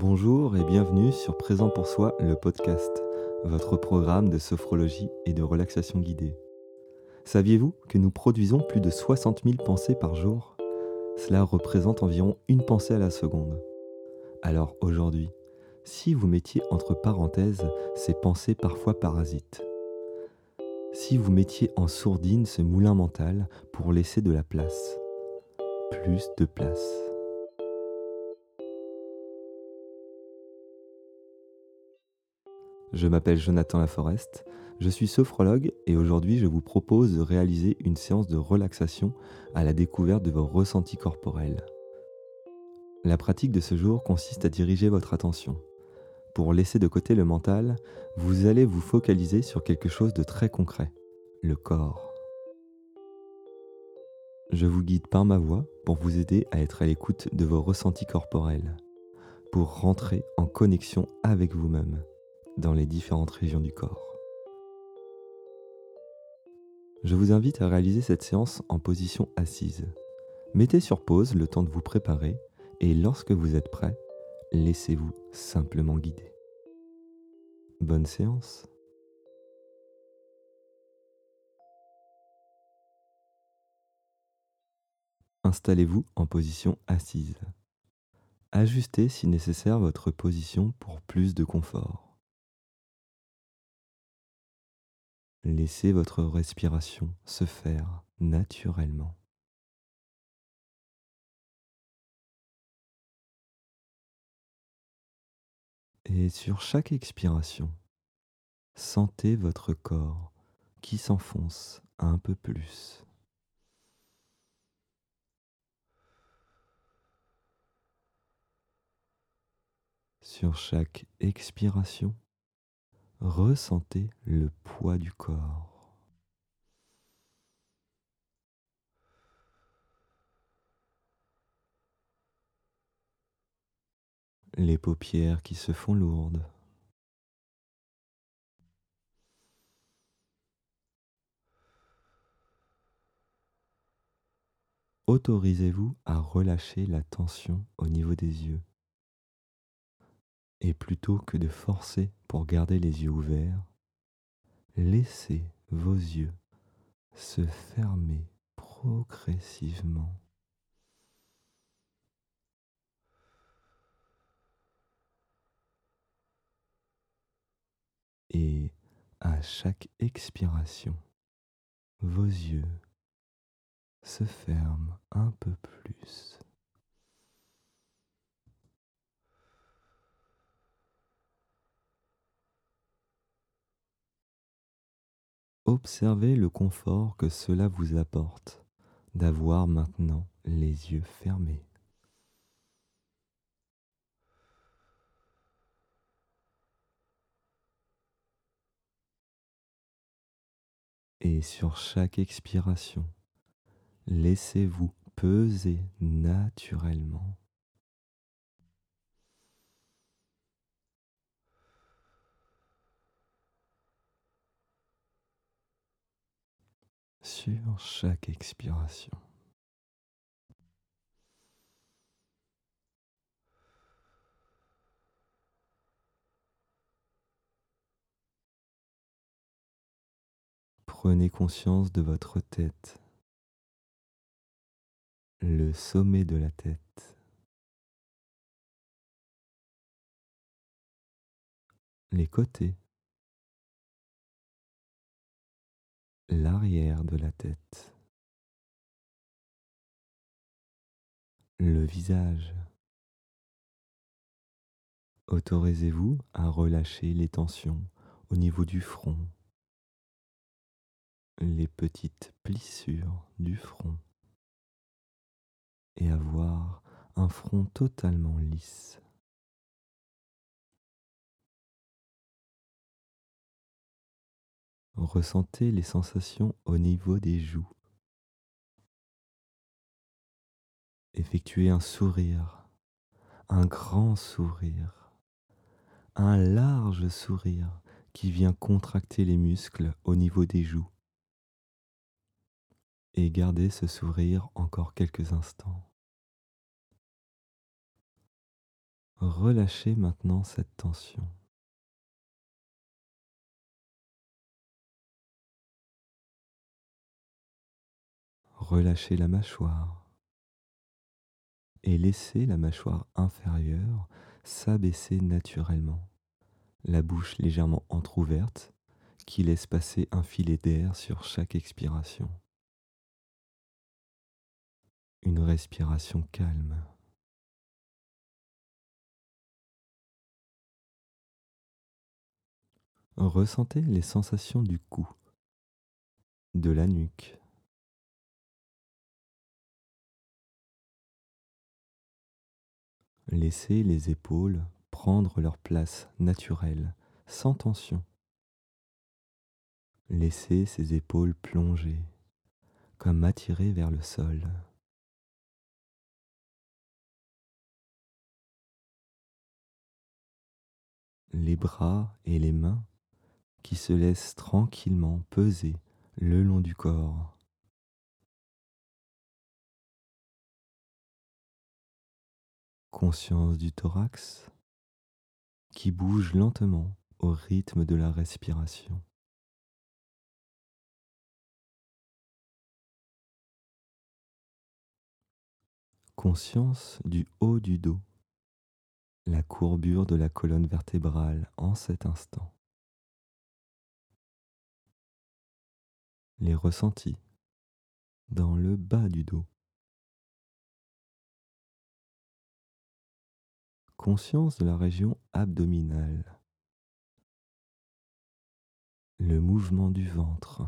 Bonjour et bienvenue sur Présent pour soi, le podcast, votre programme de sophrologie et de relaxation guidée. Saviez-vous que nous produisons plus de 60 000 pensées par jour? Cela représente environ une pensée à la seconde. Alors aujourd'hui, si vous mettiez entre parenthèses ces pensées parfois parasites, si vous mettiez en sourdine ce moulin mental pour laisser de la place, plus de place. Je m'appelle Jonathan Laforest, je suis sophrologue et aujourd'hui je vous propose de réaliser une séance de relaxation à la découverte de vos ressentis corporels. La pratique de ce jour consiste à diriger votre attention. Pour laisser de côté le mental, vous allez vous focaliser sur quelque chose de très concret, le corps. Je vous guide par ma voix pour vous aider à être à l'écoute de vos ressentis corporels, pour rentrer en connexion avec vous-même dans les différentes régions du corps. Je vous invite à réaliser cette séance en position assise. Mettez sur pause le temps de vous préparer et lorsque vous êtes prêt, laissez-vous simplement guider. Bonne séance Installez-vous en position assise. Ajustez si nécessaire votre position pour plus de confort. Laissez votre respiration se faire naturellement. Et sur chaque expiration, sentez votre corps qui s'enfonce un peu plus. Sur chaque expiration, Ressentez le poids du corps. Les paupières qui se font lourdes. Autorisez-vous à relâcher la tension au niveau des yeux. Et plutôt que de forcer pour garder les yeux ouverts, laissez vos yeux se fermer progressivement. Et à chaque expiration, vos yeux se ferment un peu plus. Observez le confort que cela vous apporte d'avoir maintenant les yeux fermés. Et sur chaque expiration, laissez-vous peser naturellement sur chaque expiration. Prenez conscience de votre tête, le sommet de la tête, les côtés, l'arrière de la tête, le visage. Autorisez-vous à relâcher les tensions au niveau du front, les petites plissures du front et avoir un front totalement lisse. Ressentez les sensations au niveau des joues. Effectuez un sourire, un grand sourire, un large sourire qui vient contracter les muscles au niveau des joues. Et gardez ce sourire encore quelques instants. Relâchez maintenant cette tension. Relâchez la mâchoire et laissez la mâchoire inférieure s'abaisser naturellement, la bouche légèrement entr'ouverte qui laisse passer un filet d'air sur chaque expiration. Une respiration calme. Ressentez les sensations du cou, de la nuque, Laissez les épaules prendre leur place naturelle, sans tension. Laissez ces épaules plonger, comme attirées vers le sol. Les bras et les mains qui se laissent tranquillement peser le long du corps. Conscience du thorax qui bouge lentement au rythme de la respiration. Conscience du haut du dos, la courbure de la colonne vertébrale en cet instant. Les ressentis dans le bas du dos. Conscience de la région abdominale, le mouvement du ventre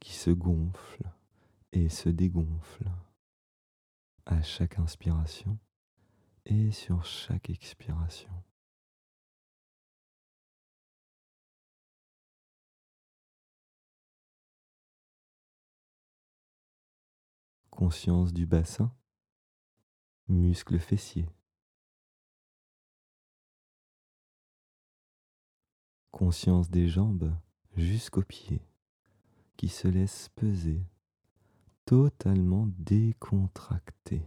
qui se gonfle et se dégonfle à chaque inspiration et sur chaque expiration. Conscience du bassin, muscle fessier, conscience des jambes jusqu'aux pieds qui se laissent peser, totalement décontractés.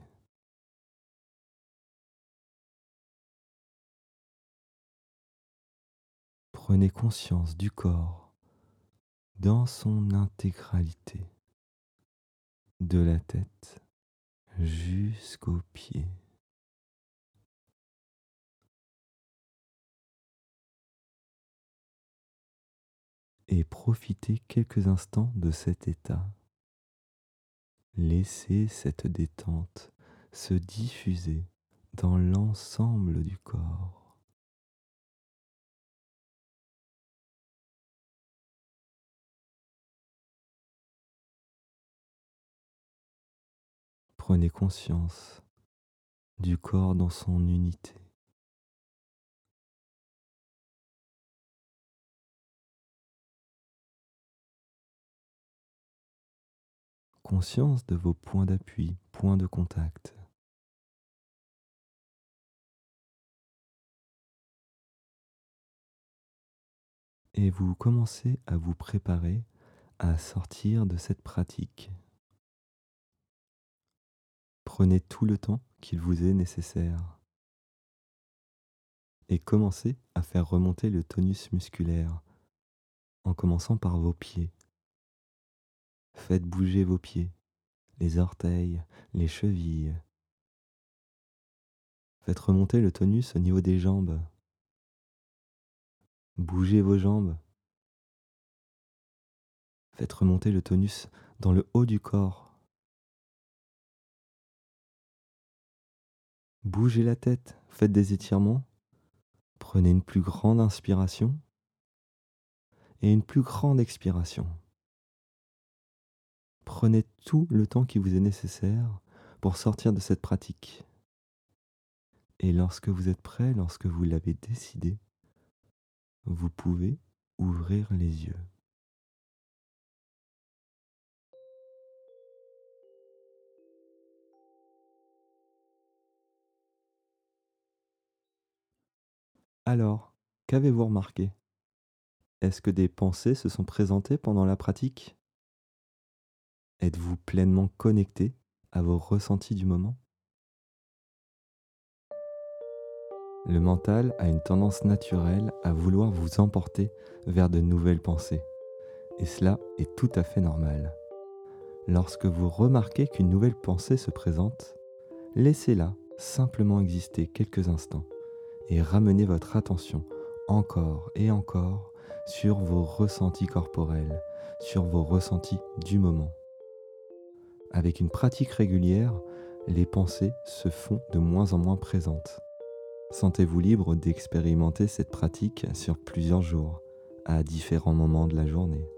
Prenez conscience du corps dans son intégralité, de la tête jusqu'aux pieds. Et profitez quelques instants de cet état. Laissez cette détente se diffuser dans l'ensemble du corps. Prenez conscience du corps dans son unité. Conscience de vos points d'appui, points de contact. Et vous commencez à vous préparer à sortir de cette pratique. Prenez tout le temps qu'il vous est nécessaire et commencez à faire remonter le tonus musculaire en commençant par vos pieds. Faites bouger vos pieds, les orteils, les chevilles. Faites remonter le tonus au niveau des jambes. Bougez vos jambes. Faites remonter le tonus dans le haut du corps. Bougez la tête, faites des étirements. Prenez une plus grande inspiration et une plus grande expiration. Prenez tout le temps qui vous est nécessaire pour sortir de cette pratique. Et lorsque vous êtes prêt, lorsque vous l'avez décidé, vous pouvez ouvrir les yeux. Alors, qu'avez-vous remarqué? Est-ce que des pensées se sont présentées pendant la pratique? Êtes-vous pleinement connecté à vos ressentis du moment? Le mental a une tendance naturelle à vouloir vous emporter vers de nouvelles pensées. Et cela est tout à fait normal. Lorsque vous remarquez qu'une nouvelle pensée se présente, laissez-la simplement exister quelques instants et ramenez votre attention encore et encore sur vos ressentis corporels, sur vos ressentis du moment. Avec une pratique régulière, les pensées se font de moins en moins présentes. Sentez-vous libre d'expérimenter cette pratique sur plusieurs jours, à différents moments de la journée.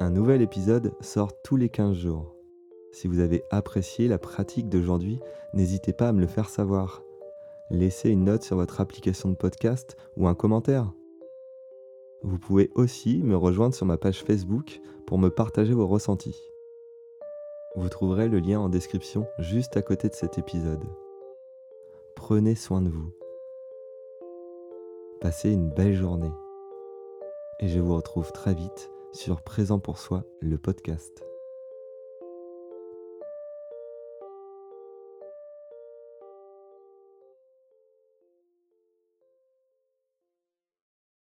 Un nouvel épisode sort tous les 15 jours. Si vous avez apprécié la pratique d'aujourd'hui, n'hésitez pas à me le faire savoir. Laissez une note sur votre application de podcast ou un commentaire. Vous pouvez aussi me rejoindre sur ma page Facebook pour me partager vos ressentis. Vous trouverez le lien en description juste à côté de cet épisode. Prenez soin de vous. Passez une belle journée. Et je vous retrouve très vite sur Présent pour soi, le podcast.